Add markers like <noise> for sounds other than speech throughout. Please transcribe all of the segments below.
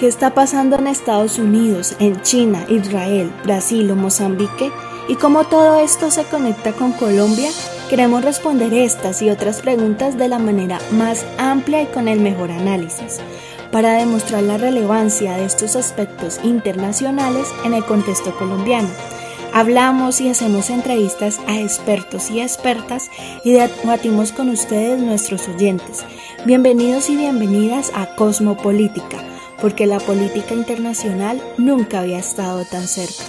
¿Qué está pasando en Estados Unidos, en China, Israel, Brasil o Mozambique? ¿Y cómo todo esto se conecta con Colombia? Queremos responder estas y otras preguntas de la manera más amplia y con el mejor análisis, para demostrar la relevancia de estos aspectos internacionales en el contexto colombiano. Hablamos y hacemos entrevistas a expertos y expertas y debatimos con ustedes nuestros oyentes. Bienvenidos y bienvenidas a Cosmopolítica porque la política internacional nunca había estado tan cerca.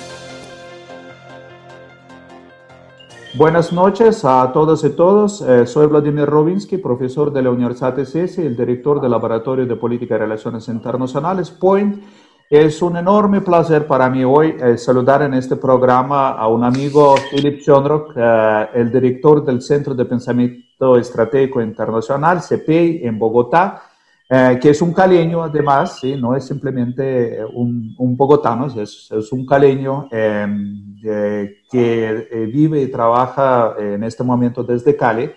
Buenas noches a todas y todos. Eh, soy Vladimir Robinsky, profesor de la Universidad de y el director del Laboratorio de Política y Relaciones Internacionales, POINT. Es un enorme placer para mí hoy eh, saludar en este programa a un amigo, Philip Chondrok, eh, el director del Centro de Pensamiento Estratégico Internacional, CPI, en Bogotá, eh, que es un caleño además, ¿sí? no es simplemente un, un bogotano, es, es, un caleño em, que eh, vive y trabaja en este momento desde Cali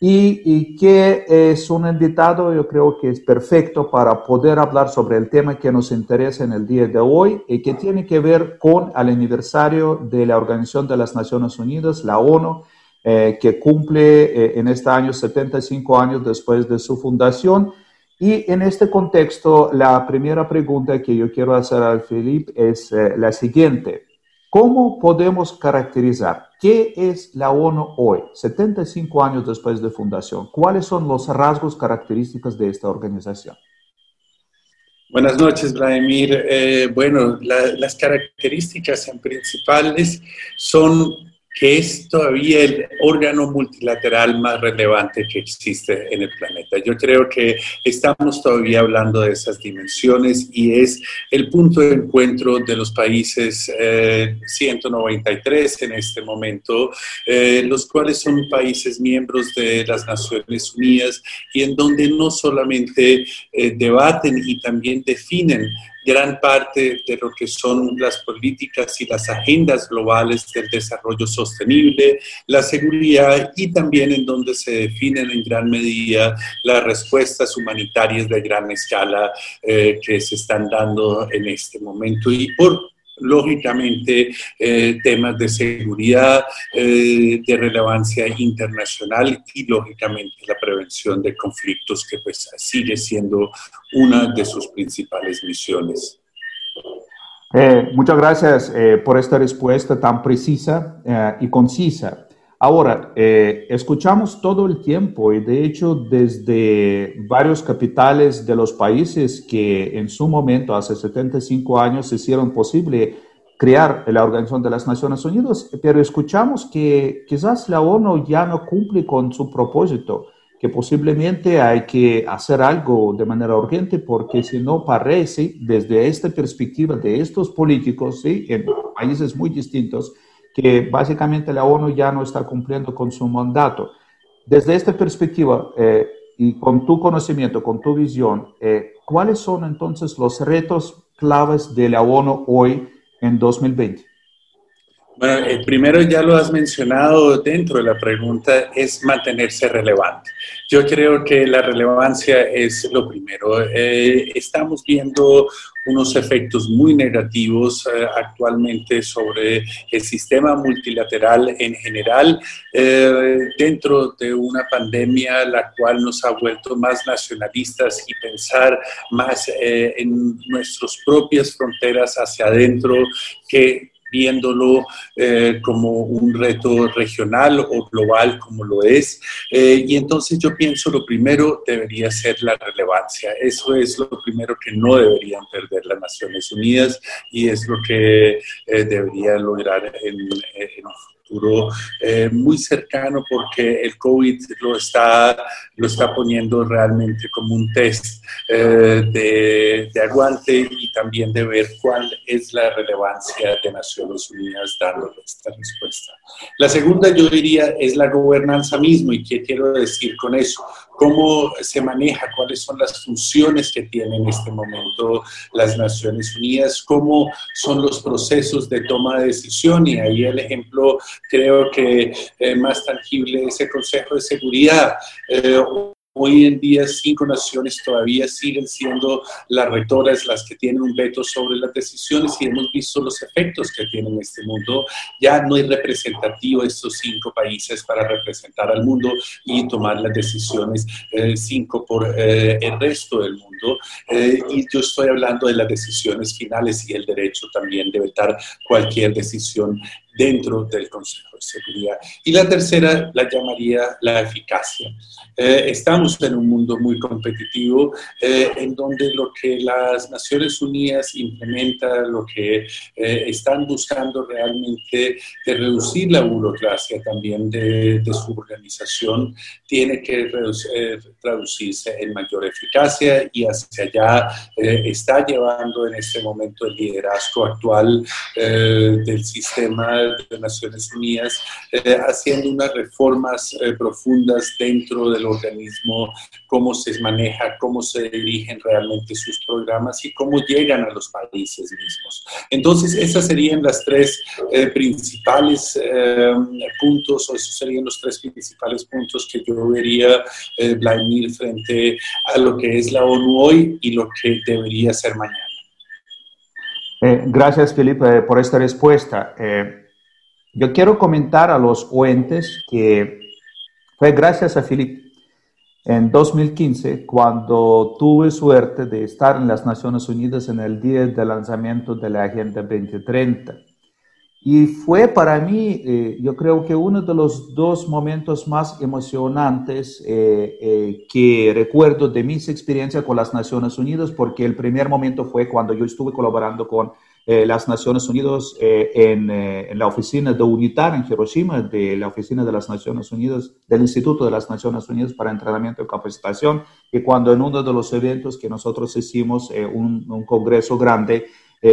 y, y, que es un invitado, yo creo que es perfecto para poder hablar sobre el tema que nos interesa en el día de hoy y que tiene que ver con el aniversario de la Organización de las Naciones Unidas, la ONU, eh, que cumple en este año 75 años después de su fundación y en este contexto, la primera pregunta que yo quiero hacer al Felipe es eh, la siguiente. ¿Cómo podemos caracterizar qué es la ONU hoy, 75 años después de fundación? ¿Cuáles son los rasgos característicos de esta organización? Buenas noches, Vladimir. Eh, bueno, las características principales son que es todavía el órgano multilateral más relevante que existe en el planeta. Yo creo que estamos todavía hablando de esas dimensiones y es el punto de encuentro de los países 193 eh, en este momento, eh, los cuales son países miembros de las Naciones Unidas y en donde no solamente eh, debaten y también definen gran parte de lo que son las políticas y las agendas globales del desarrollo sostenible, la seguridad y también en donde se definen en gran medida las respuestas humanitarias de gran escala eh, que se están dando en este momento. Y por lógicamente eh, temas de seguridad, eh, de relevancia internacional y lógicamente la prevención de conflictos que pues sigue siendo una de sus principales misiones. Eh, muchas gracias por esta respuesta tan precisa y concisa. Ahora, eh, escuchamos todo el tiempo y de hecho desde varios capitales de los países que en su momento, hace 75 años, hicieron posible crear la Organización de las Naciones Unidas, pero escuchamos que quizás la ONU ya no cumple con su propósito, que posiblemente hay que hacer algo de manera urgente porque si no parece, desde esta perspectiva de estos políticos, ¿sí? en países muy distintos, que básicamente la ONU ya no está cumpliendo con su mandato. Desde esta perspectiva eh, y con tu conocimiento, con tu visión, eh, ¿cuáles son entonces los retos claves de la ONU hoy en 2020? Bueno, el primero ya lo has mencionado dentro de la pregunta, es mantenerse relevante. Yo creo que la relevancia es lo primero. Eh, estamos viendo unos efectos muy negativos eh, actualmente sobre el sistema multilateral en general, eh, dentro de una pandemia la cual nos ha vuelto más nacionalistas y pensar más en nuestras propias fronteras hacia adentro que viéndolo eh, como un reto regional o global como lo es. Eh, y entonces yo pienso lo primero debería ser la relevancia. Eso es lo primero que no deberían perder las Naciones Unidas y es lo que eh, debería lograr en, en futuro eh, muy cercano porque el COVID lo está, lo está poniendo realmente como un test eh, de, de, aguante y también de ver cuál es la relevancia de Naciones Unidas dando esta respuesta. La segunda yo diría es la gobernanza mismo y qué quiero decir con eso cómo se maneja, cuáles son las funciones que tienen en este momento las Naciones Unidas, cómo son los procesos de toma de decisión. Y ahí el ejemplo creo que más tangible ese Consejo de Seguridad. Hoy en día cinco naciones todavía siguen siendo las rectoras las que tienen un veto sobre las decisiones y hemos visto los efectos que tiene en este mundo. Ya no es representativo estos cinco países para representar al mundo y tomar las decisiones eh, cinco por eh, el resto del mundo. Eh, y yo estoy hablando de las decisiones finales y el derecho también de vetar cualquier decisión dentro del Consejo de Seguridad. Y la tercera la llamaría la eficacia. Eh, estamos en un mundo muy competitivo eh, en donde lo que las Naciones Unidas implementan, lo que eh, están buscando realmente de reducir la burocracia también de, de su organización, tiene que traducirse en mayor eficacia y hacia allá está llevando en este momento el liderazgo actual del sistema de Naciones Unidas, eh, haciendo unas reformas eh, profundas dentro del organismo, cómo se maneja, cómo se dirigen realmente sus programas y cómo llegan a los países mismos. Entonces, esas serían las tres eh, principales puntos, o esos serían los tres principales puntos que yo vería, Vladimir, frente a lo que es la ONU hoy y lo que debería ser mañana. gracias, Felipe, por esta respuesta. Yo quiero comentar a los oyentes que fue gracias a Philip en 2015 cuando tuve suerte de estar en las Naciones Unidas en el día del lanzamiento de la Agenda 2030. Y fue para mí, eh, yo creo que uno de los dos momentos más emocionantes eh, eh, que recuerdo de mis experiencias con las Naciones Unidas, porque el primer momento fue cuando yo estuve colaborando con eh, las Naciones Unidas eh, en, eh, en, la oficina de UNITAR en Hiroshima, de la oficina de las Naciones Unidas, del Instituto de las Naciones Unidas para Entrenamiento y Capacitación, y cuando en uno de los eventos que nosotros hicimos, un, un, congreso grande,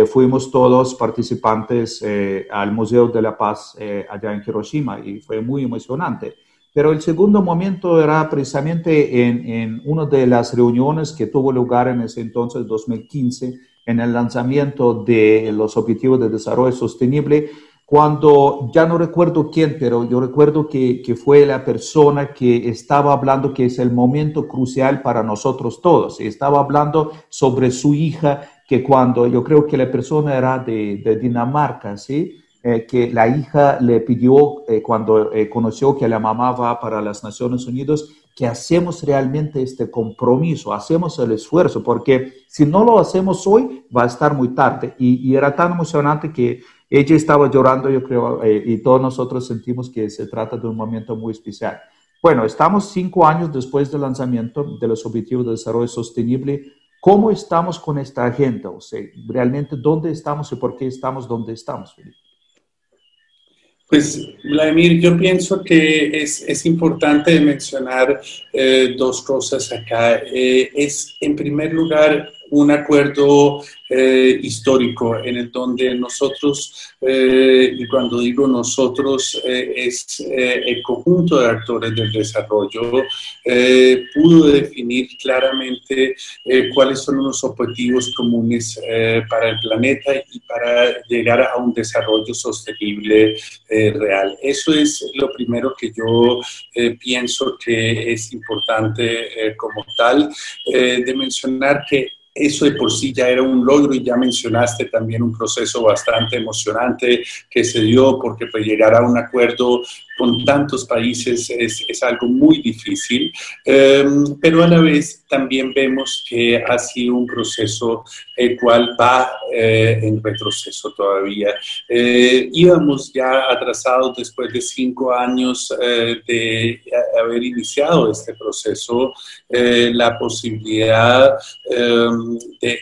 fuimos todos participantes al Museo de la Paz allá en Hiroshima y fue muy emocionante. Pero el segundo momento era precisamente en, en una de las reuniones que tuvo lugar en ese entonces, 2015, en el lanzamiento de los Objetivos de Desarrollo Sostenible, cuando ya no recuerdo quién, pero yo recuerdo que, que, fue la persona que estaba hablando que es el momento crucial para nosotros todos. Estaba hablando sobre su hija, que cuando yo creo que la persona era de, de Dinamarca, ¿sí? Eh, que la hija le pidió eh, cuando eh, conoció que la mamá va para las Naciones Unidas, que hacemos realmente este compromiso, hacemos el esfuerzo, porque si no lo hacemos hoy, va a estar muy tarde. Y, era tan emocionante que ella estaba llorando, yo creo, eh, y todos nosotros sentimos que se trata de un momento muy especial. Bueno, estamos cinco años después del lanzamiento de los Objetivos de Desarrollo Sostenible. ¿Cómo estamos con esta agenda? O sea, realmente, ¿dónde estamos y por qué estamos donde estamos, Felipe? Pues, Vladimir, yo pienso que es, es importante mencionar eh, dos cosas acá. Eh, es, en primer lugar, un acuerdo eh, histórico en el donde nosotros, eh, y cuando digo nosotros, eh, es el conjunto de actores del desarrollo, pudo definir claramente cuáles son los objetivos comunes para el planeta y para llegar a un desarrollo sostenible real. Eso es lo primero que yo pienso que es importante como tal, de mencionar que eso de por sí ya era un logro y ya mencionaste también un proceso bastante emocionante que se dio porque pues, llegar a un acuerdo con tantos países es, algo muy difícil, em, pero a la vez también vemos que ha sido un proceso el cual va eh, en retroceso todavía. Eh, íbamos ya atrasados después de cinco años eh, de haber iniciado este proceso, la posibilidad em,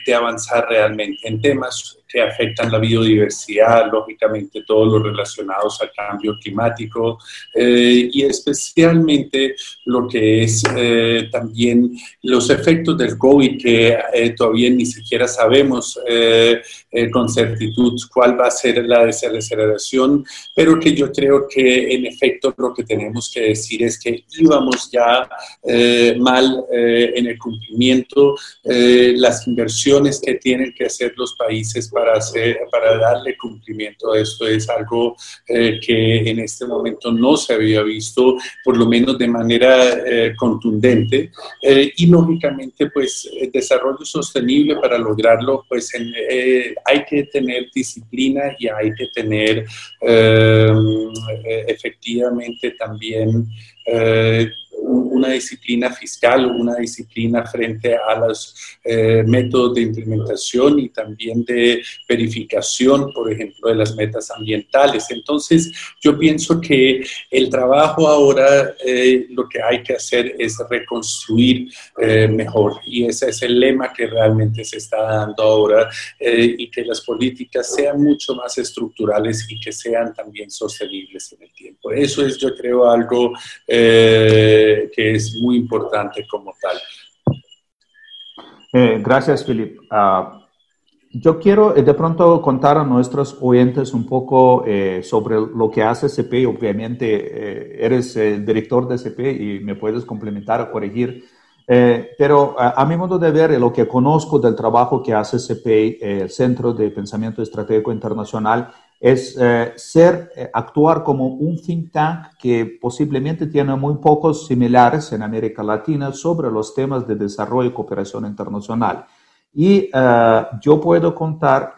de avanzar realmente en temas que afectan la biodiversidad, lógicamente todos los relacionados al cambio climático eh, y especialmente lo que es eh, también los efectos del COVID que eh, todavía ni siquiera sabemos con certitud cuál va a ser la desaceleración, pero que yo creo que en efecto lo que tenemos que decir es que íbamos ya mal en el cumplimiento, las inversiones que tienen que hacer los países para, hacer, para darle cumplimiento a esto es algo eh, que en este momento no se había visto, por lo menos de manera eh, contundente. y lógicamente, pues el desarrollo sostenible para lograrlo, pues hay que tener disciplina y hay que tener efectivamente también una disciplina fiscal, una disciplina frente a los eh, métodos de implementación y también de verificación, por ejemplo, de las metas ambientales. Entonces, yo pienso que el trabajo ahora eh, lo que hay que hacer es reconstruir eh, mejor y ese es el lema que realmente se está dando ahora y que las políticas sean mucho más estructurales y que sean también sostenibles en el tiempo. Eso es, yo creo, algo que es muy importante como tal. Eh, gracias, Philip. Ah, yo quiero eh, de pronto contar a nuestros oyentes un poco eh, sobre lo que hace CP. Obviamente, eres el director de CP y me puedes complementar o corregir. pero a, mi modo de ver, lo que conozco del trabajo que hace CP, el Centro de Pensamiento Estratégico Internacional, es eh, ser, eh, actuar como un think tank que posiblemente tiene muy pocos similares en América Latina sobre los temas de desarrollo y cooperación internacional. Y eh, yo puedo contar,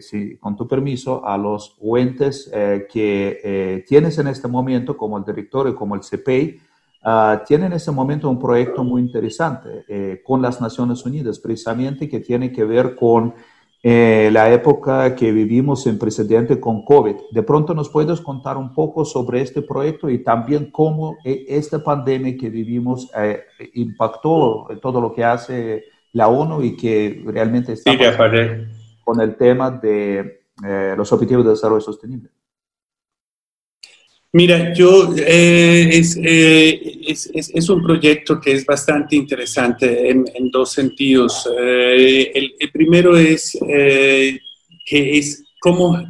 si, con tu permiso, a los oyentes que tienes en este momento, como el director y como el CPI, tienen en este momento un proyecto muy interesante con las Naciones Unidas, precisamente que tiene que ver con eh, la época que vivimos en precedente con COVID. De pronto nos puedes contar un poco sobre este proyecto y también cómo eh, esta pandemia que vivimos eh, impactó todo lo que hace la ONU y que realmente está con el tema de los objetivos de desarrollo sostenible. Mira, yo eh, eh, es, es, es, un proyecto que es bastante interesante en, dos sentidos. Eh, el, primero es que es cómo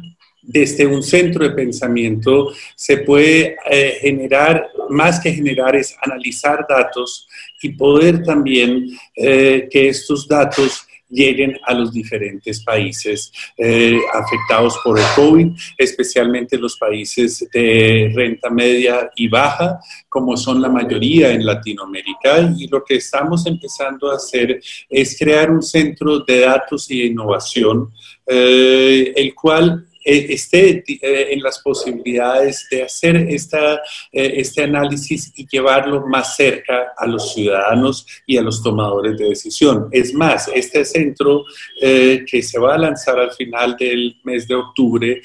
desde un centro de pensamiento se puede generar, más que generar, es analizar datos y poder también que estos datos lleguen a los diferentes países eh, afectados por el COVID, especialmente los países de renta media y baja, como son la mayoría en Latinoamérica. Y lo que estamos empezando a hacer es crear un centro de datos y innovación, eh, el cual esté eh, en las posibilidades de hacer esta, eh, este análisis y llevarlo más cerca a los ciudadanos y a los tomadores de decisión. Es más, este centro que se va a lanzar al final del mes de octubre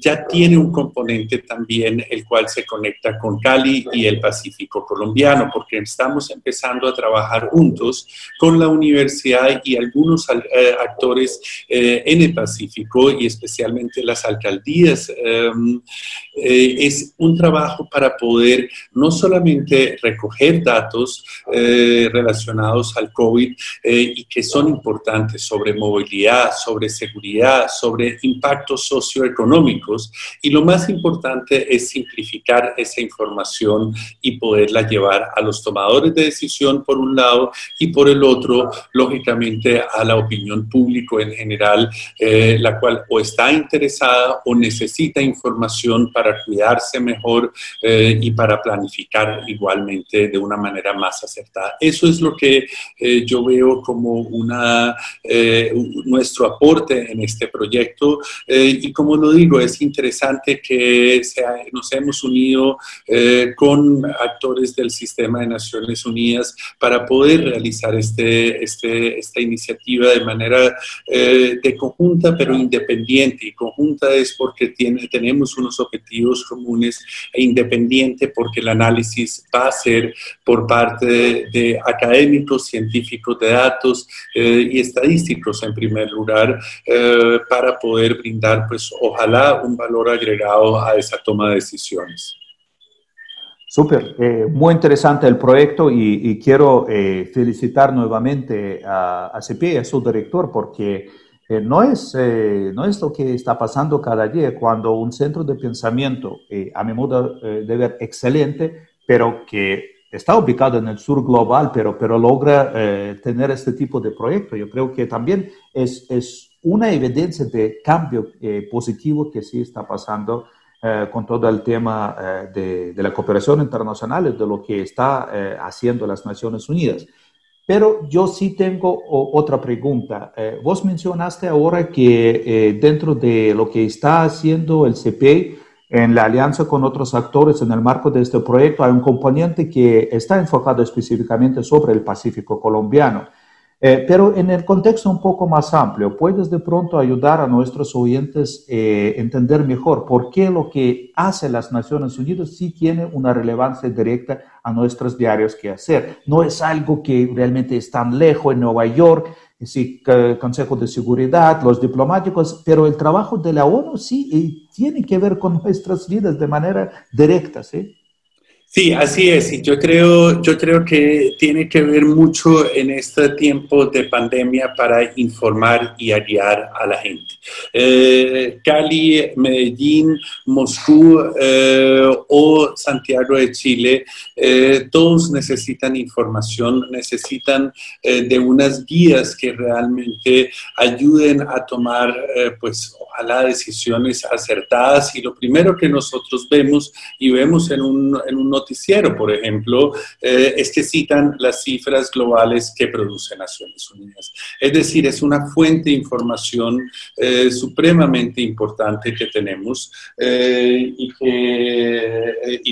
ya tiene un componente también el cual se conecta con Cali y el Pacífico colombiano, porque estamos empezando a trabajar juntos con la universidad y algunos actores en el Pacífico y especialmente las alcaldías. Em, eh, es un trabajo para poder no solamente recoger datos eh, relacionados al COVID eh, y que son importantes sobre movilidad, sobre seguridad, sobre impactos socioeconómicos, y lo más importante es simplificar esa información y poderla llevar a los tomadores de decisión por un lado y por el otro, lógicamente, a la opinión pública en general, la cual o está interesada o necesita información para cuidarse mejor eh, y para planificar igualmente de una manera más acertada. Eso es lo que eh, yo veo como eh, nuestro aporte en este proyecto y como lo digo, es interesante que nos hemos unido con actores del sistema de Naciones Unidas para poder realizar este, este, esta iniciativa de manera de conjunta pero independiente y conjunta es porque tiene, tenemos unos objetivos comunes e independiente porque el análisis va a ser por parte de, académicos, científicos de datos eh, y estadísticos en primer lugar eh, para poder brindar pues ojalá un valor agregado a esa toma de decisiones. Súper, eh, muy interesante el proyecto y, quiero felicitar nuevamente a, a CP, a su director, porque eh, no, es, eh, no es lo que está pasando cada día cuando un centro de pensamiento, eh, a mi modo de ver, excelente, pero que está ubicado en el sur global, pero, pero logra tener este tipo de proyecto. Yo creo que también es, es una evidencia de cambio positivo que sí está pasando con todo el tema de, de, la cooperación internacional de lo que está haciendo las Naciones Unidas. Pero yo sí tengo otra pregunta. Eh, vos mencionaste ahora que eh, dentro de lo que está haciendo el CPI en la alianza con otros actores en el marco de este proyecto hay un componente que está enfocado específicamente sobre el Pacífico colombiano. Eh, pero en el contexto un poco más amplio, ¿puedes de pronto ayudar a nuestros oyentes a eh, entender mejor por qué lo que hace las Naciones Unidas sí tiene una relevancia directa a nuestros diarios que hacer? No es algo que realmente es tan lejos en Nueva York, sí, Consejo de Seguridad, los diplomáticos, pero el trabajo de la ONU sí tiene que ver con nuestras vidas de manera directa, ¿sí? Sí, así es. Y yo creo, yo creo que tiene que ver mucho en este tiempo de pandemia para informar y guiar a la gente. Eh, Cali, Medellín, Moscú eh, o Santiago de Chile, eh, todos necesitan información, necesitan de unas guías que realmente ayuden a tomar, pues, ojalá decisiones acertadas. Y lo primero que nosotros vemos y vemos en un, en un noticiero, por ejemplo, eh, es que citan las cifras globales que produce Naciones Unidas. Es decir, es una fuente de información eh, supremamente importante que tenemos eh, y,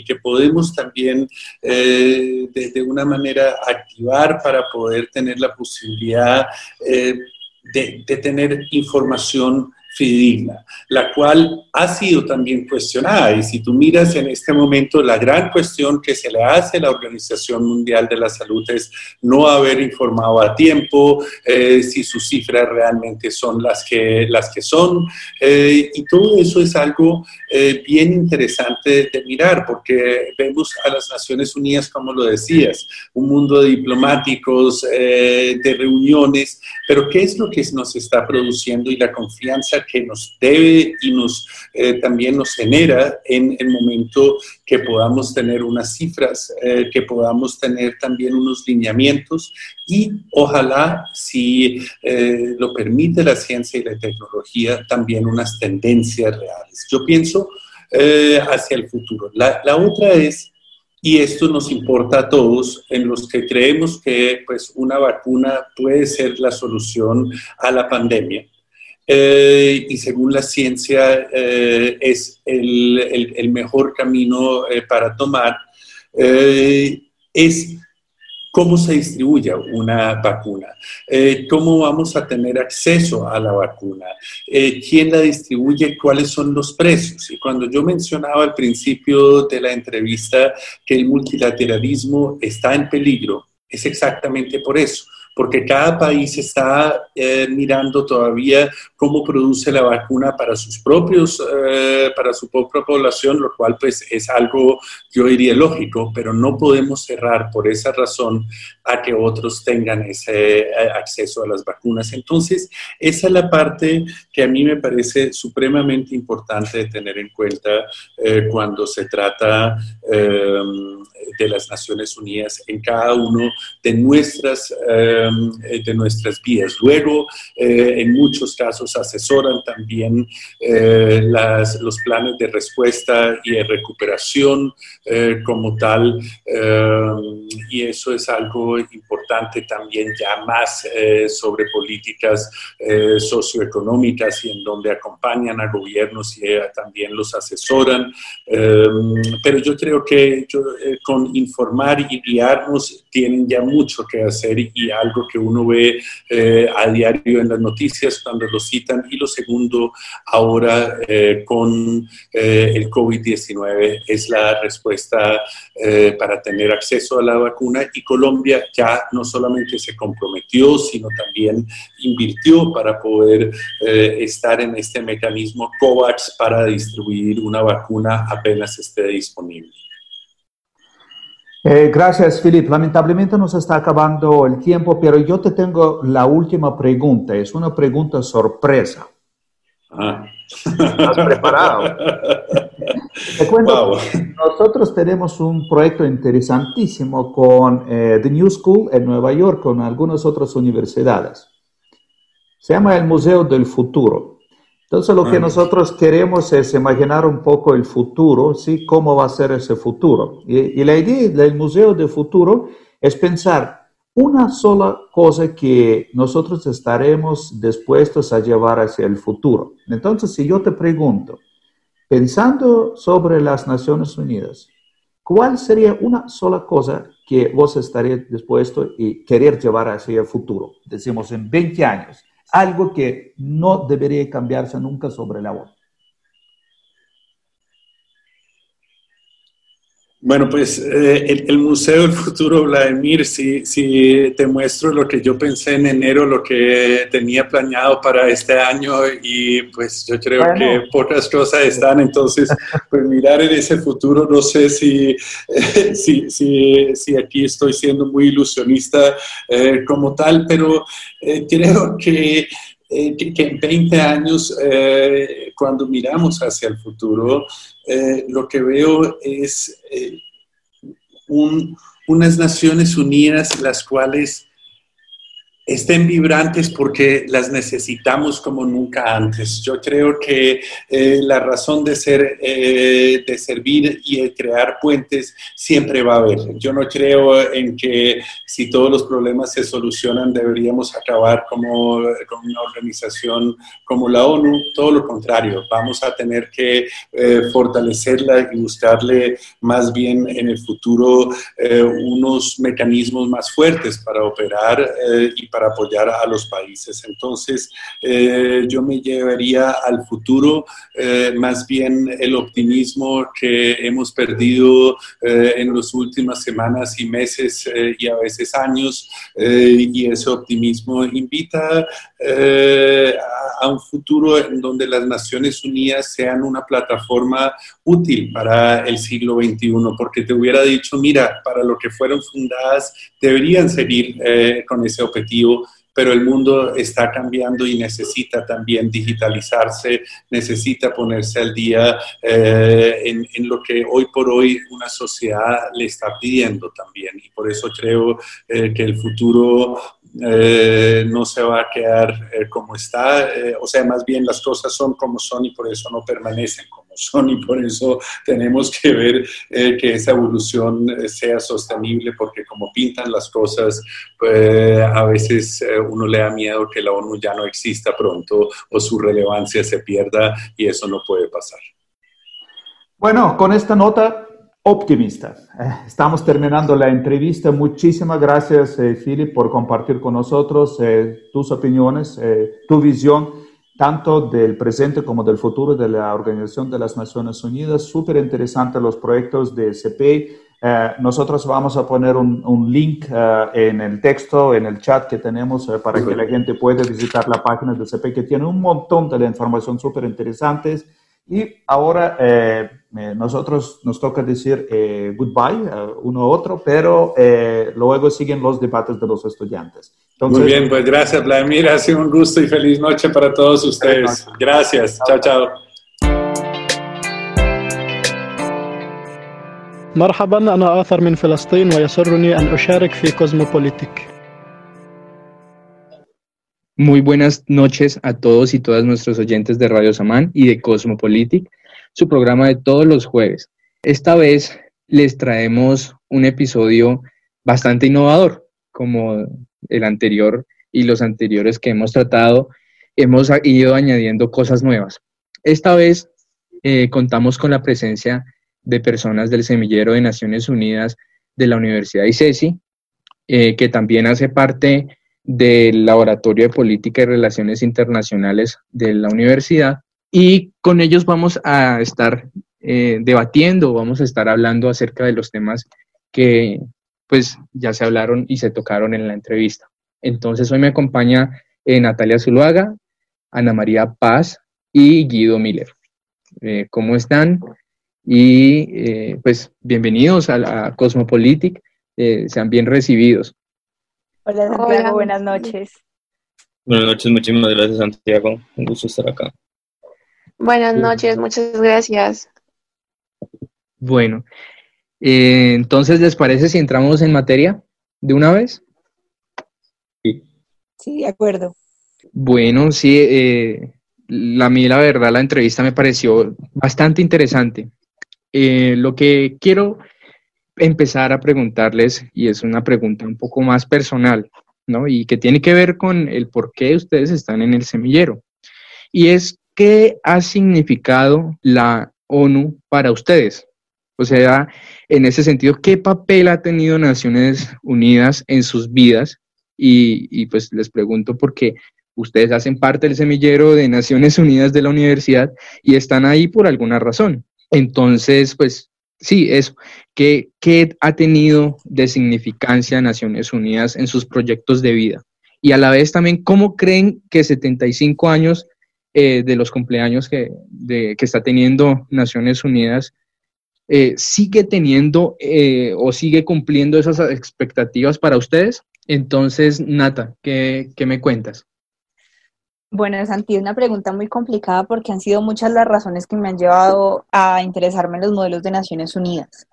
que, podemos también de, una manera activar para poder tener la posibilidad de tener información fidedigna, la cual ha sido también cuestionada. Y si tú miras en este momento, la gran cuestión que se le hace a la Organización Mundial de la Salud es no haber informado a tiempo, eh, si sus cifras realmente son las que, las que son. Eh, y todo eso es algo eh, bien interesante de mirar, porque vemos a las Naciones Unidas, como lo decías, un mundo de diplomáticos, de reuniones, pero ¿qué es lo que nos está produciendo y la confianza que nos debe y nos eh, también nos genera en el momento que podamos tener unas cifras, eh, que podamos tener también unos lineamientos y ojalá, si eh, lo permite la ciencia y la tecnología, también unas tendencias reales. Yo pienso hacia el futuro. La, la otra es y esto nos importa a todos, en los que creemos que pues, una vacuna puede ser la solución a la pandemia. Eh, y según la ciencia eh, es el, mejor camino eh, para tomar, es cómo se distribuye una vacuna, cómo vamos a tener acceso a la vacuna, quién la distribuye, cuáles son los precios. Y cuando yo mencionaba al principio de la entrevista que el multilateralismo está en peligro, es exactamente por eso porque cada país está eh, mirando todavía cómo produce la vacuna para sus propios, eh, para su propia población, lo cual pues es algo, yo diría, lógico, pero no podemos cerrar por esa razón a que otros tengan ese eh, acceso a las vacunas. Entonces, esa es la parte que a mí me parece supremamente importante de tener en cuenta cuando se trata de las Naciones Unidas en cada uno de nuestras eh, de nuestras vías. Luego, eh, en muchos casos, asesoran también eh, las, los planes de respuesta y de recuperación como tal, y eso es algo importante también ya más sobre políticas socioeconómicas y en donde acompañan a gobiernos y también los asesoran. pero yo creo que con informar y guiarnos tienen ya mucho que hacer y algo que uno ve eh, a diario en las noticias cuando lo citan. Y lo segundo, ahora eh, con eh, el COVID-19 es la respuesta para tener acceso a la vacuna. Y Colombia ya no solamente se comprometió, sino también invirtió para poder estar en este mecanismo COVAX para distribuir una vacuna apenas esté disponible. Eh, gracias, Filip. Lamentablemente nos está acabando el tiempo, pero yo te tengo la última pregunta. Es una pregunta sorpresa. Ah. ¿Estás preparado? <laughs> Te cuento, nosotros tenemos un proyecto interesantísimo con eh, The New School en Nueva York, con algunas otras universidades. Se llama el Museo del Futuro. Entonces lo que nosotros queremos es imaginar un poco el futuro, ¿sí? ¿Cómo va a ser ese futuro? Y, la idea del Museo del Futuro es pensar una sola cosa que nosotros estaremos dispuestos a llevar hacia el futuro. Entonces, si yo te pregunto, pensando sobre las Naciones Unidas, ¿cuál sería una sola cosa que vos estarías dispuesto y querer llevar hacia el futuro? Decimos en 20 años algo que no debería cambiarse nunca sobre la voz. Bueno, pues eh, el, Museo del Futuro, Vladimir, si, si te muestro lo que yo pensé en enero, lo que tenía planeado para este año y pues yo creo que pocas cosas están, entonces pues mirar en ese futuro, no sé si, <laughs> si, si, si, aquí estoy siendo muy ilusionista eh, como tal, pero eh, creo que que, que, en 20 años, cuando miramos hacia el futuro, eh, lo que veo es eh, unas Naciones Unidas las cuales estén vibrantes porque las necesitamos como nunca antes. Yo creo que eh, la razón de ser, eh, de servir y de crear puentes siempre va a haber. Yo no creo en que si todos los problemas se solucionan deberíamos acabar como con una organización como la ONU. Todo lo contrario, vamos a tener que eh, fortalecerla y buscarle más bien en el futuro unos mecanismos más fuertes para operar y para apoyar a los países. Entonces, eh, yo me llevaría al futuro eh, más bien el optimismo que hemos perdido eh, en las últimas semanas y meses y a veces años, y ese optimismo invita a un futuro en donde las Naciones Unidas sean una plataforma útil para el siglo XXI, porque te hubiera dicho, mira, para lo que fueron fundadas, deberían seguir con ese objetivo pero el mundo está cambiando y necesita también digitalizarse, necesita ponerse al día eh, en, lo que hoy por hoy una sociedad le está pidiendo también. Y por eso creo eh, que el futuro eh, no se va a quedar como está, o sea, más bien las cosas son como son y por eso no permanecen y por eso tenemos que ver eh, que esa evolución eh, sea sostenible porque como pintan las cosas, pues, a veces eh, uno le da miedo que la ONU ya no exista pronto o su relevancia se pierda y eso no puede pasar. Bueno, con esta nota optimista. Estamos terminando la entrevista. Muchísimas gracias, Philip, por compartir con nosotros tus opiniones, tu visión tanto del presente como del futuro de la Organización de las Naciones Unidas. Súper interesante los proyectos de CPI. Eh, nosotros vamos a poner un, link eh, en el texto, en el chat que tenemos eh, para que la gente pueda visitar la página de CPI que tiene un montón de información súper interesantes. Y ahora nosotros nos toca decir goodbye uno a otro, pero luego siguen los debates de los estudiantes. Muy bien, pues gracias, Vladimir. Ha sido un gusto y feliz noche para todos ustedes. Gracias. Chao, chao. مرحبا أنا آثر من فلسطين ويسرني أن أشارك في كوزموبوليتيك Muy buenas noches a todos y todas nuestros oyentes de Radio Samán y de Cosmopolitic, su programa de todos los jueves. Esta vez les traemos un episodio bastante innovador, como el anterior y los anteriores que hemos tratado, hemos ido añadiendo cosas nuevas. Esta vez eh, contamos con la presencia de personas del semillero de Naciones Unidas de la Universidad ICESI, eh, que también hace parte del Laboratorio de Política y Relaciones Internacionales de la universidad. Y con ellos vamos a estar eh, debatiendo, vamos a estar hablando acerca de los temas que pues ya se hablaron y se tocaron en la entrevista. Entonces hoy me acompaña eh, Natalia Zuluaga, Ana María Paz y Guido Miller. Eh, ¿Cómo están? Y eh, pues bienvenidos a, la Cosmopolitic, sean bien recibidos. Hola Santiago, buenas noches. Buenas noches, muchísimas gracias Santiago, un gusto estar acá. Buenas noches, muchas gracias. Bueno, eh, entonces, ¿les parece si entramos en materia de una vez? Sí. Sí, de acuerdo. Bueno, sí, eh, la, a mí la verdad la entrevista me pareció bastante interesante. Eh, lo que quiero empezar a preguntarles, y es una pregunta un poco más personal, ¿no? Y que tiene que ver con el por qué ustedes están en el semillero. Y es, ¿qué ha significado la ONU para ustedes? O sea, en ese sentido, ¿qué papel ha tenido Naciones Unidas en sus vidas? Y, pues les pregunto porque ustedes hacen parte del semillero de Naciones Unidas de la universidad y están ahí por alguna razón. Entonces, pues sí, eso. ¿Qué, ¿Qué, ha tenido de significancia Naciones Unidas en sus proyectos de vida? Y a la vez también, ¿cómo creen que 75 años eh, de los cumpleaños que, de, que, está teniendo Naciones Unidas eh, sigue teniendo eh, o sigue cumpliendo esas expectativas para ustedes? Entonces, Nata, ¿qué, qué me cuentas? Bueno, Santi, es una pregunta muy complicada porque han sido muchas las razones que me han llevado a interesarme en los modelos de Naciones Unidas.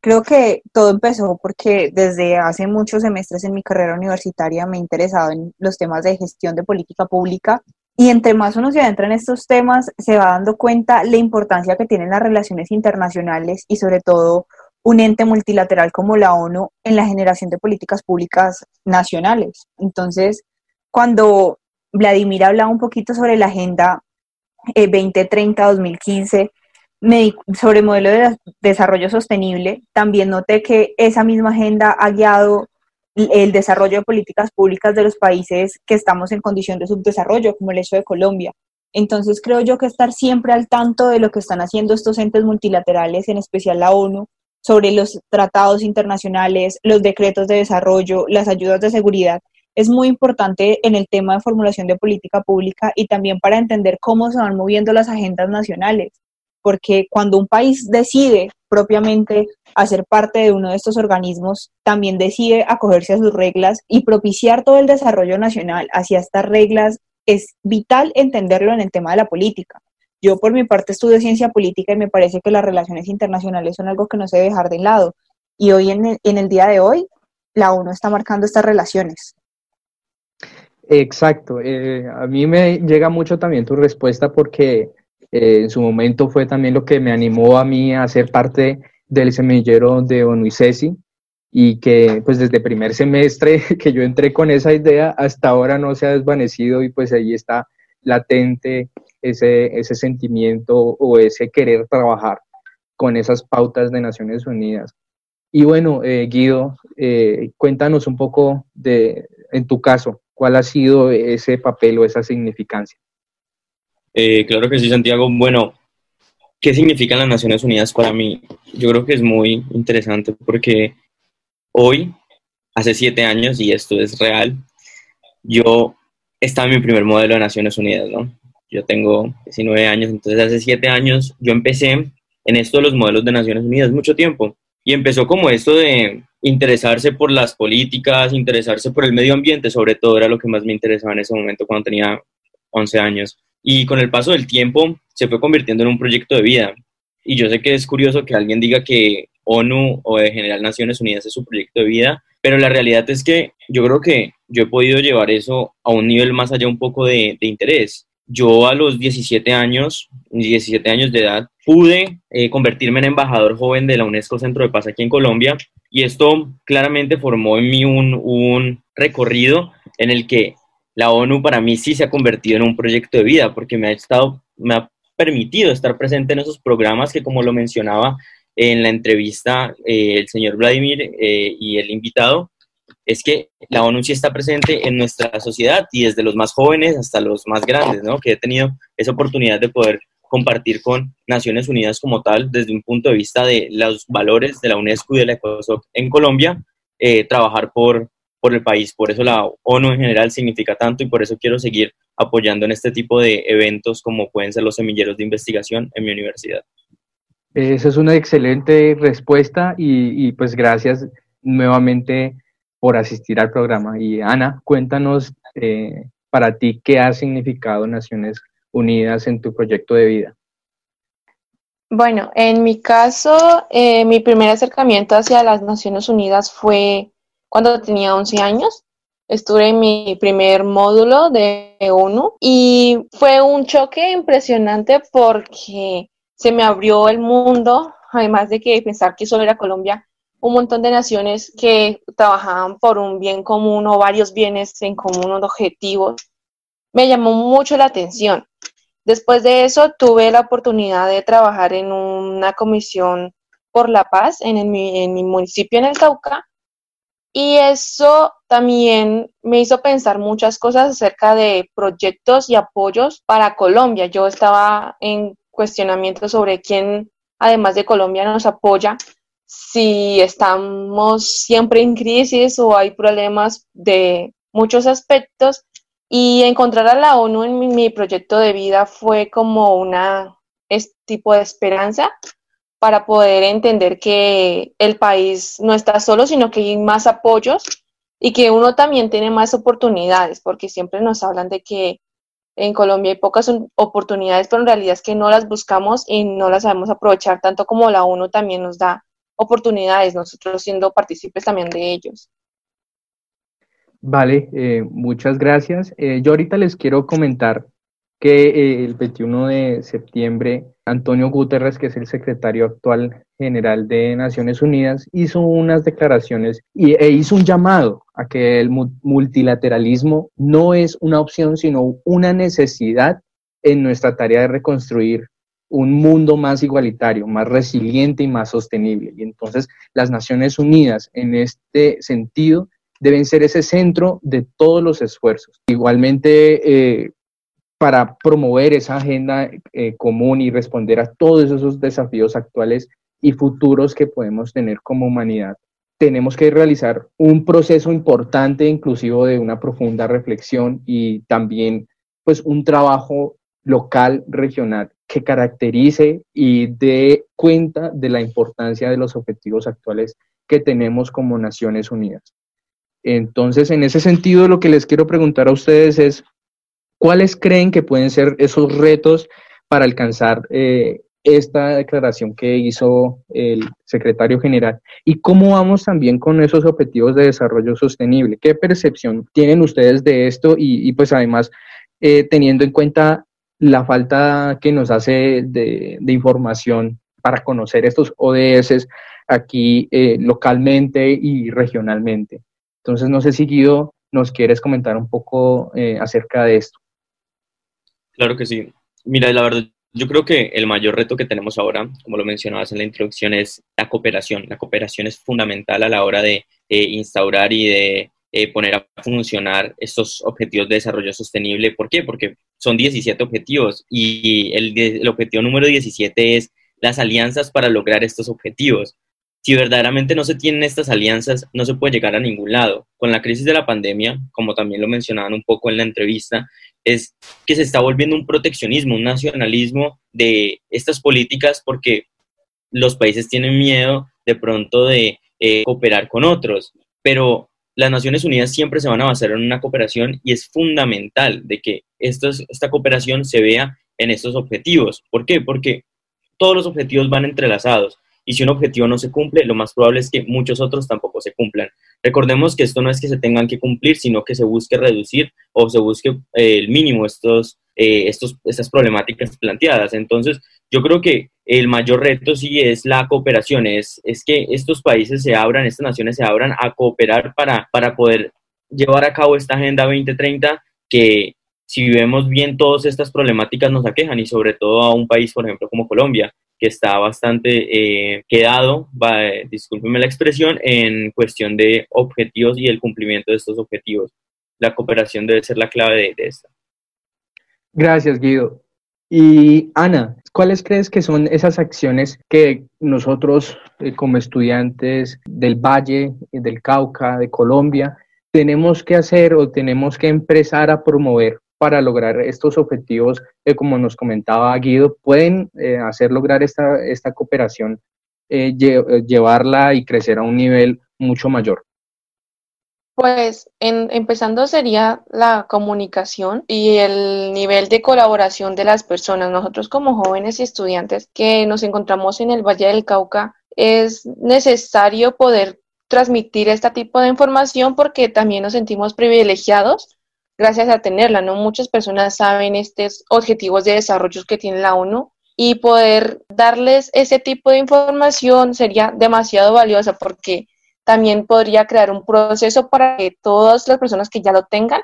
Creo que todo empezó porque desde hace muchos semestres en mi carrera universitaria me he interesado en los temas de gestión de política pública y entre más uno se adentra en estos temas, se va dando cuenta la importancia que tienen las relaciones internacionales y sobre todo un ente multilateral como la ONU en la generación de políticas públicas nacionales. Entonces, cuando Vladimir hablaba un poquito sobre la Agenda 2030-2015 eh, sobre modelo de desarrollo sostenible. También noté que esa misma agenda ha guiado el desarrollo de políticas públicas de los países que estamos en condición de subdesarrollo, como el hecho de Colombia. Entonces creo yo que estar siempre al tanto de lo que están haciendo estos entes multilaterales, en especial la ONU, sobre los tratados internacionales, los decretos de desarrollo, las ayudas de seguridad, es muy importante en el tema de formulación de política pública y también para entender cómo se van moviendo las agendas nacionales, porque cuando un país decide propiamente hacer parte de uno de estos organismos, también decide acogerse a sus reglas y propiciar todo el desarrollo nacional hacia estas reglas. Es vital entenderlo en el tema de la política. Yo por mi parte estudio ciencia política y me parece que las relaciones internacionales son algo que no se debe dejar de lado. Y hoy en el, en el día de hoy, la ONU está marcando estas relaciones. Exacto. Eh, a mí me llega mucho también tu respuesta porque eh, en su momento fue también lo que me animó a mí a ser parte del semillero de ONUICESI y que pues desde primer semestre <laughs> que yo entré con esa idea hasta ahora no se ha desvanecido y pues ahí está latente ese, ese sentimiento o ese querer trabajar con esas pautas de Naciones Unidas. Y bueno, eh, Guido, cuéntanos un poco de, en tu caso, ¿Cuál ha sido ese papel o esa significancia? Eh, claro que sí, Santiago. Bueno, ¿qué significan las Naciones Unidas para mí? Yo creo que es muy interesante porque hoy, hace siete años, y esto es real, yo estaba en mi primer modelo de Naciones Unidas, ¿no? Yo tengo 19 años, entonces hace siete años yo empecé en esto de los modelos de Naciones Unidas mucho tiempo. Y empezó como esto de interesarse por las políticas, interesarse por el medio ambiente, sobre todo era lo que más me interesaba en ese momento cuando tenía 11 años. Y con el paso del tiempo se fue convirtiendo en un proyecto de vida. Y yo sé que es curioso que alguien diga que ONU o de General Naciones Unidas es su proyecto de vida, pero la realidad es que yo creo que yo he podido llevar eso a un nivel más allá un poco de, interés. Yo a los 17 años, 17 años de edad, pude eh, convertirme en embajador joven de la UNESCO Centro de Paz aquí en Colombia y esto claramente formó en mí un, un recorrido en el que la ONU para mí sí se ha convertido en un proyecto de vida porque me ha, estado, me ha permitido estar presente en esos programas que como lo mencionaba en la entrevista eh, el señor Vladimir eh, y el invitado, es que la ONU sí está presente en nuestra sociedad y desde los más jóvenes hasta los más grandes, ¿no? Que he tenido esa oportunidad de poder compartir con Naciones Unidas como tal desde un punto de vista de los valores de la UNESCO y de la ECOSOC en Colombia, eh, trabajar por, por el país. Por eso la ONU en general significa tanto y por eso quiero seguir apoyando en este tipo de eventos como pueden ser los semilleros de investigación en mi universidad. Esa es una excelente respuesta y, y pues gracias nuevamente por asistir al programa. Y Ana, cuéntanos eh, para ti qué ha significado Naciones Unidas en tu proyecto de vida. Bueno, en mi caso, eh, mi primer acercamiento hacia las Naciones Unidas fue cuando tenía 11 años. estuve en mi primer módulo de ONU y fue un choque impresionante porque se me abrió el mundo, además de que pensar que solo era Colombia, un montón de naciones que trabajaban por un bien común o varios bienes en común objetivos. Me llamó mucho la atención. Después de eso tuve la oportunidad de trabajar en una comisión por la paz en, en mi municipio en el Cauca y eso también me hizo pensar muchas cosas acerca de proyectos y apoyos para Colombia. Yo estaba en cuestionamiento sobre quién, además de Colombia, nos apoya si estamos siempre en crisis o hay problemas de muchos aspectos. Y encontrar a la ONU en mi, proyecto de vida fue como una tipo de esperanza para poder entender que el país no está solo, sino que hay más apoyos y que uno también tiene más oportunidades, porque siempre nos hablan de que en Colombia hay pocas oportunidades, pero en realidad es que no las buscamos y no las sabemos aprovechar, tanto como la ONU también nos da oportunidades, nosotros siendo partícipes también de ellos. Vale, eh, muchas gracias. Eh, yo ahorita les quiero comentar que eh, el 21 de septiembre Antonio Guterres, que es el secretario actual general de Naciones Unidas, hizo unas declaraciones y, e hizo un llamado a que el multilateralismo no es una opción, sino una necesidad en nuestra tarea de reconstruir un mundo más igualitario, más resiliente y más sostenible. Y entonces las Naciones Unidas en este sentido deben ser ese centro de todos los esfuerzos. Igualmente, eh, para promover esa agenda eh, común y responder a todos esos desafíos actuales y futuros que podemos tener como humanidad. Tenemos que realizar un proceso importante, inclusivo de una profunda reflexión y también pues un trabajo local, regional, que caracterice y dé cuenta de la importancia de los objetivos actuales que tenemos como Naciones Unidas. Entonces, en ese sentido, lo que les quiero preguntar a ustedes es, ¿Cuáles creen que pueden ser esos retos para alcanzar eh, esta declaración que hizo el secretario general? ¿Y cómo vamos también con esos objetivos de desarrollo sostenible? ¿Qué percepción tienen ustedes de esto? Y, pues además, eh, teniendo en cuenta la falta que nos hace de, información para conocer estos ODS aquí eh, localmente y regionalmente. Entonces, no sé si Guido nos quieres comentar un poco acerca de esto. Claro que sí. Mira, la verdad, yo creo que el mayor reto que tenemos ahora, como lo mencionabas en la introducción, es la cooperación. La cooperación es fundamental a la hora de instaurar y de eh, poner a funcionar estos objetivos de desarrollo sostenible. ¿Por qué? Porque son 17 objetivos y el, el objetivo número 17 es las alianzas para lograr estos objetivos si verdaderamente no se tienen estas alianzas, no se puede llegar a ningún lado. Con la crisis de la pandemia, como también lo mencionaban un poco en la entrevista, es que se está volviendo un proteccionismo, un nacionalismo de estas políticas porque los países tienen miedo de pronto de eh, cooperar con otros, pero las Naciones Unidas siempre se van a basar en una cooperación y es fundamental de que esta cooperación se vea en estos objetivos. ¿Por qué? Porque todos los objetivos van entrelazados y si un objetivo no se cumple, lo más probable es que muchos otros tampoco se cumplan. Recordemos que esto no es que se tengan que cumplir, sino que se busque reducir o se busque eh, el mínimo estos, eh, estos, estas problemáticas planteadas. Entonces, yo creo que el mayor reto sí es la cooperación, es, es que estos países se abran, estas naciones se abran a cooperar para, para poder llevar a cabo esta Agenda 2030 que si vemos bien todas estas problemáticas nos aquejan y sobre todo a un país, por ejemplo, como Colombia, que está bastante eh, quedado, va, discúlpeme la expresión, en cuestión de objetivos y el cumplimiento de estos objetivos. La cooperación debe ser la clave de, esta. Gracias, Guido. Y Ana, ¿cuáles crees que son esas acciones que nosotros eh, como estudiantes del Valle, del Cauca, de Colombia, tenemos que hacer o tenemos que empezar a promover para lograr estos objetivos, que como nos comentaba Guido, pueden eh, hacer lograr esta, esta cooperación, eh, eh, llevarla y crecer a un nivel mucho mayor? Pues en, empezando sería la comunicación y el nivel de colaboración de las personas. Nosotros como jóvenes y estudiantes que nos encontramos en el Valle del Cauca, es necesario poder transmitir este tipo de información porque también nos sentimos privilegiados gracias a tenerla, ¿no? Muchas personas saben estos objetivos de desarrollo que tiene la ONU y poder darles ese tipo de información sería demasiado valiosa porque también podría crear un proceso para que todas las personas que ya lo tengan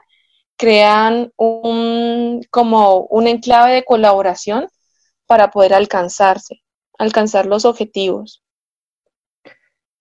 crean un como un enclave de colaboración para poder alcanzarse, alcanzar los objetivos.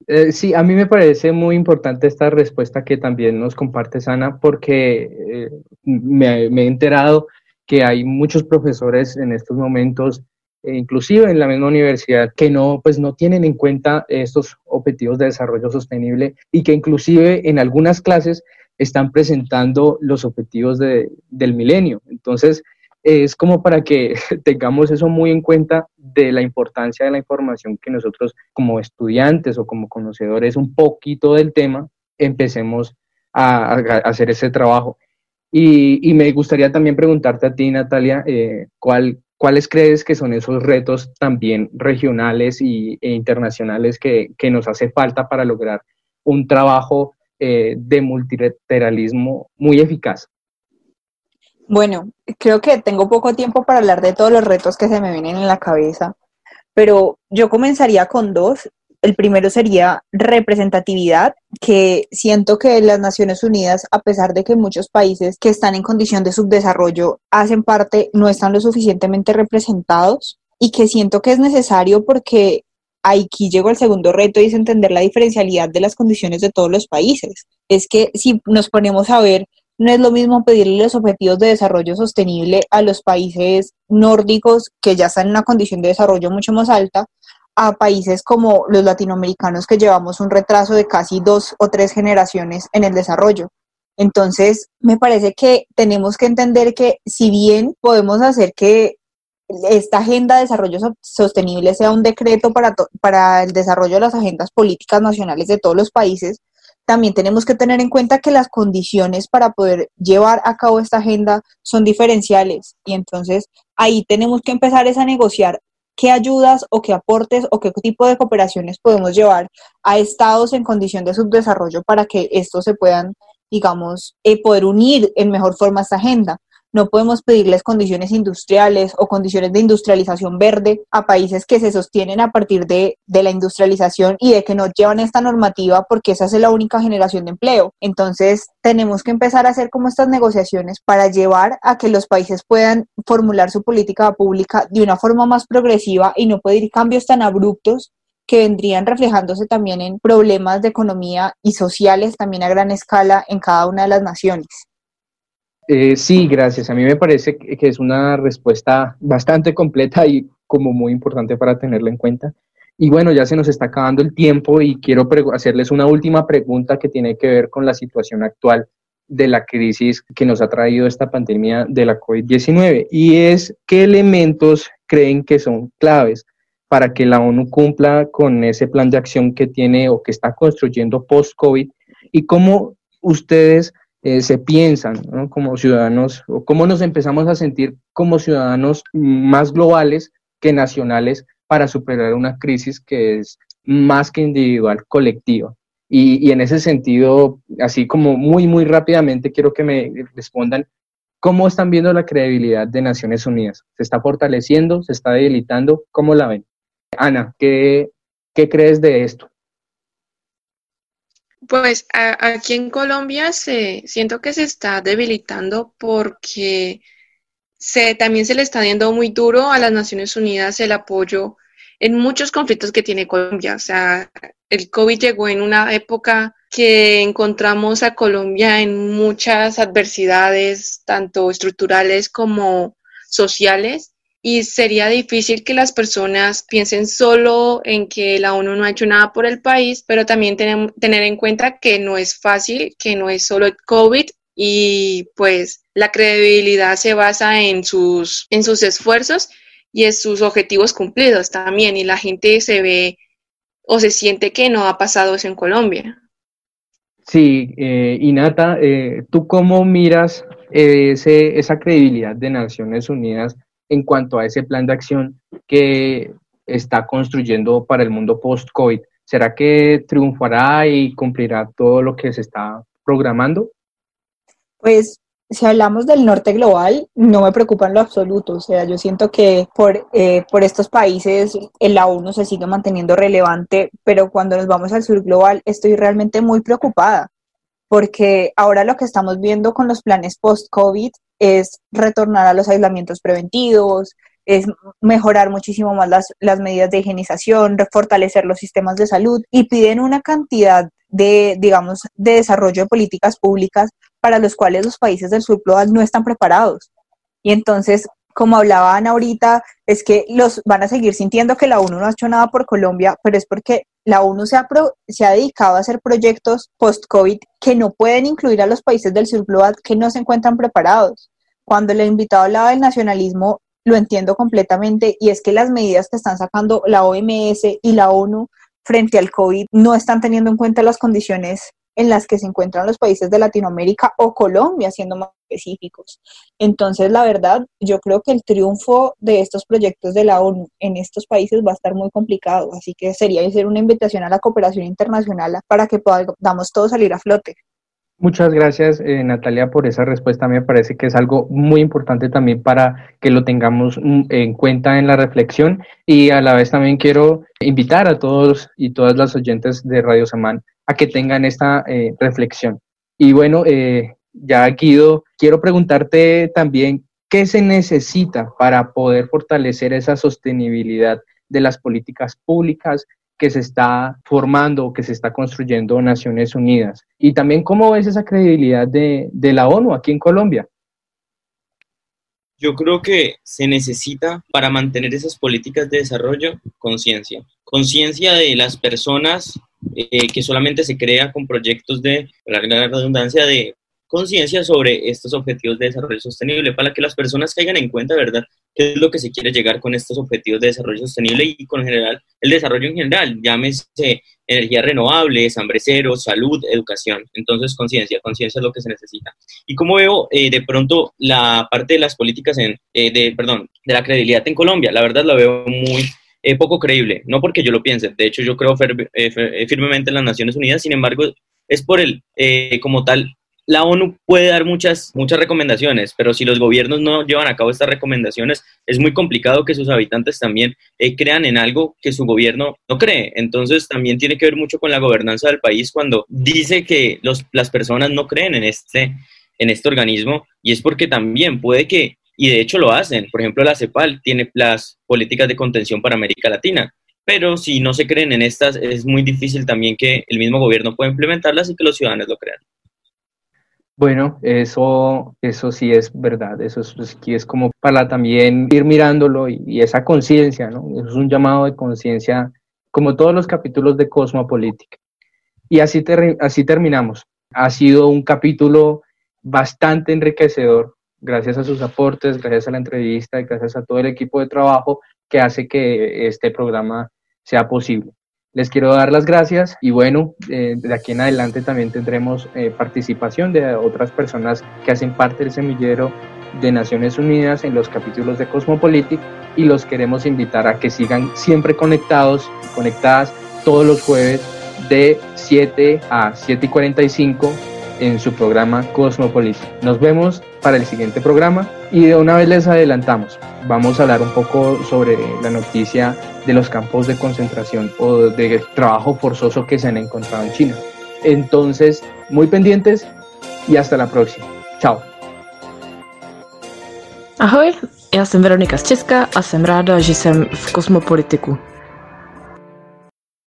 Eh, sí, a mí me parece muy importante esta respuesta que también nos comparte Sana, porque eh, me, he enterado que hay muchos profesores en estos momentos, e inclusive en la misma universidad, que no, pues no tienen en cuenta estos objetivos de desarrollo sostenible y que inclusive en algunas clases están presentando los objetivos del milenio. Entonces, es como para que <laughs> tengamos eso muy en cuenta de la importancia de la información que nosotros como estudiantes o como conocedores un poquito del tema empecemos a, hacer ese trabajo. Y, me gustaría también preguntarte a ti, Natalia, eh, ¿cuál, ¿cuáles crees que son esos retos también regionales y, e internacionales que, que, nos hace falta para lograr un trabajo eh, de multilateralismo muy eficaz? Bueno, creo que tengo poco tiempo para hablar de todos los retos que se me vienen en la cabeza, pero yo comenzaría con dos. El primero sería representatividad, que siento que las Naciones Unidas, a pesar de que muchos países que están en condición de subdesarrollo hacen parte, no están lo suficientemente representados y que siento que es necesario porque aquí llegó el segundo reto y es entender la diferencialidad de las condiciones de todos los países. Es que si nos ponemos a ver no es lo mismo pedirle los objetivos de desarrollo sostenible a los países nórdicos que ya están en una condición de desarrollo mucho más alta, a países como los latinoamericanos que llevamos un retraso de casi dos o tres generaciones en el desarrollo. Entonces, me parece que tenemos que entender que si bien podemos hacer que esta agenda de desarrollo sostenible sea un decreto para, para el desarrollo de las agendas políticas nacionales de todos los países, también tenemos que tener en cuenta que las condiciones para poder llevar a cabo esta agenda son diferenciales y entonces ahí tenemos que empezar a negociar qué ayudas o qué aportes o qué tipo de cooperaciones podemos llevar a estados en condición de subdesarrollo para que estos se puedan, digamos, eh, poder unir en mejor forma esta agenda. No podemos pedirles condiciones industriales o condiciones de industrialización verde a países que se sostienen a partir de, la industrialización y de que no llevan esta normativa porque esa es la única generación de empleo. Entonces, tenemos que empezar a hacer como estas negociaciones para llevar a que los países puedan formular su política pública de una forma más progresiva y no pedir cambios tan abruptos que vendrían reflejándose también en problemas de economía y sociales también a gran escala en cada una de las naciones. Eh, sí, gracias. A mí me parece que es una respuesta bastante completa y como muy importante para tenerla en cuenta. Y bueno, ya se nos está acabando el tiempo y quiero hacerles una última pregunta que tiene que ver con la situación actual de la crisis que nos ha traído esta pandemia de la COVID-19 y es qué elementos creen que son claves para que la ONU cumpla con ese plan de acción que tiene o que está construyendo post-COVID y cómo ustedes eh, se piensan como ciudadanos o cómo nos empezamos a sentir como ciudadanos más globales que nacionales para superar una crisis que es más que individual, colectiva. Y, en ese sentido, así como muy, muy rápidamente, quiero que me respondan cómo están viendo la credibilidad de Naciones Unidas. ¿Se está fortaleciendo? ¿Se está debilitando? ¿Cómo la ven? Ana, ¿qué, qué crees de esto? Pues aquí en Colombia se, siento que se está debilitando porque se, también se le está dando muy duro a las Naciones Unidas el apoyo en muchos conflictos que tiene Colombia. O sea, el COVID llegó en una época que encontramos a Colombia en muchas adversidades, tanto estructurales como sociales, y sería difícil que las personas piensen solo en que la ONU no ha hecho nada por el país, pero también tenemos, tener en cuenta que no es fácil, que no es solo el COVID y pues la credibilidad se basa en sus, en sus esfuerzos y en sus objetivos cumplidos también y la gente se ve o se siente que no ha pasado eso en Colombia. Sí, eh, Inata, eh, ¿tú cómo miras ese, esa credibilidad de Naciones Unidas en cuanto a ese plan de acción que está construyendo para el mundo post-COVID. ¿Será que triunfará y cumplirá todo lo que se está programando? Pues si hablamos del norte global, no me preocupa en lo absoluto. O sea, yo siento que por, eh, por estos países la ONU se sigue manteniendo relevante, pero cuando nos vamos al sur global estoy realmente muy preocupada, porque ahora lo que estamos viendo con los planes post-COVID es retornar a los aislamientos preventivos, es mejorar muchísimo más las, las medidas de higienización, fortalecer los sistemas de salud y piden una cantidad de, digamos, de desarrollo de políticas públicas para los cuales los países del sur global no están preparados. Y entonces, como hablaban ahorita, es que los van a seguir sintiendo que la ONU no ha hecho nada por Colombia, pero es porque la ONU se ha, se ha dedicado a hacer proyectos post-COVID que no pueden incluir a los países del sur global que no se encuentran preparados. Cuando el invitado hablaba del nacionalismo, lo entiendo completamente y es que las medidas que están sacando la OMS y la ONU frente al COVID no están teniendo en cuenta las condiciones en las que se encuentran los países de Latinoamérica o Colombia, siendo más específicos. Entonces, la verdad, yo creo que el triunfo de estos proyectos de la ONU en estos países va a estar muy complicado, así que sería hacer una invitación a la cooperación internacional para que podamos todos salir a flote. Muchas gracias, eh, Natalia, por esa respuesta. Me parece que es algo muy importante también para que lo tengamos mm, en cuenta en la reflexión y a la vez también quiero invitar a todos y todas las oyentes de Radio Samán a que tengan esta eh, reflexión. Y bueno, eh, ya Guido, quiero preguntarte también qué se necesita para poder fortalecer esa sostenibilidad de las políticas públicas que se está formando, que se está construyendo Naciones Unidas. Y también cómo ves esa credibilidad de, de la ONU aquí en Colombia. Yo creo que se necesita para mantener esas políticas de desarrollo conciencia. Conciencia de las personas eh, que solamente se crea con proyectos de, la redundancia, de conciencia sobre estos objetivos de desarrollo sostenible para que las personas caigan en cuenta, ¿verdad?, qué es lo que se quiere llegar con estos objetivos de desarrollo sostenible y con general el desarrollo en general, llámese energías renovables, hambre cero, salud, educación. Entonces, conciencia, conciencia es lo que se necesita. Y como veo eh, de pronto la parte de las políticas en, eh, de, perdón, de la credibilidad en Colombia, la verdad la veo muy eh, poco creíble, no porque yo lo piense, de hecho yo creo firmemente en las Naciones Unidas, sin embargo, es por el, como tal, la ONU puede dar muchas, muchas recomendaciones, pero si los gobiernos no llevan a cabo estas recomendaciones, es muy complicado que sus habitantes también eh, crean en algo que su gobierno no cree. Entonces también tiene que ver mucho con la gobernanza del país cuando dice que los, las personas no creen en este, en este organismo y es porque también puede que, y de hecho lo hacen, por ejemplo la CEPAL tiene las políticas de contención para América Latina. Pero si no se creen en estas, es muy difícil también que el mismo gobierno pueda implementarlas y que los ciudadanos lo crean. Bueno, eso, eso sí es verdad, eso es, pues, es como para también ir mirándolo y, esa conciencia, ¿no? es un llamado de conciencia, como todos los capítulos de Cosmopolítica. Y así, así terminamos. Ha sido un capítulo bastante enriquecedor, gracias a sus aportes, gracias a la entrevista y gracias a todo el equipo de trabajo que hace que este programa sea posible. Les quiero dar las gracias y bueno, eh, de aquí en adelante también tendremos eh, participación de otras personas que hacen parte del semillero de Naciones Unidas en los capítulos de Cosmopolitic y los queremos invitar a que sigan siempre conectados, conectadas todos los jueves de 7 a 7 y 45 en su programa Cosmopolitic. Nos vemos para el siguiente programa y de una vez les adelantamos, vamos a hablar un poco sobre la noticia de los campos de concentración o de trabajo forzoso que se han encontrado en China. Entonces, muy pendientes y hasta la próxima. Chao. Ahoj, já jsem Veronika Z Česka a jsem ráda, že.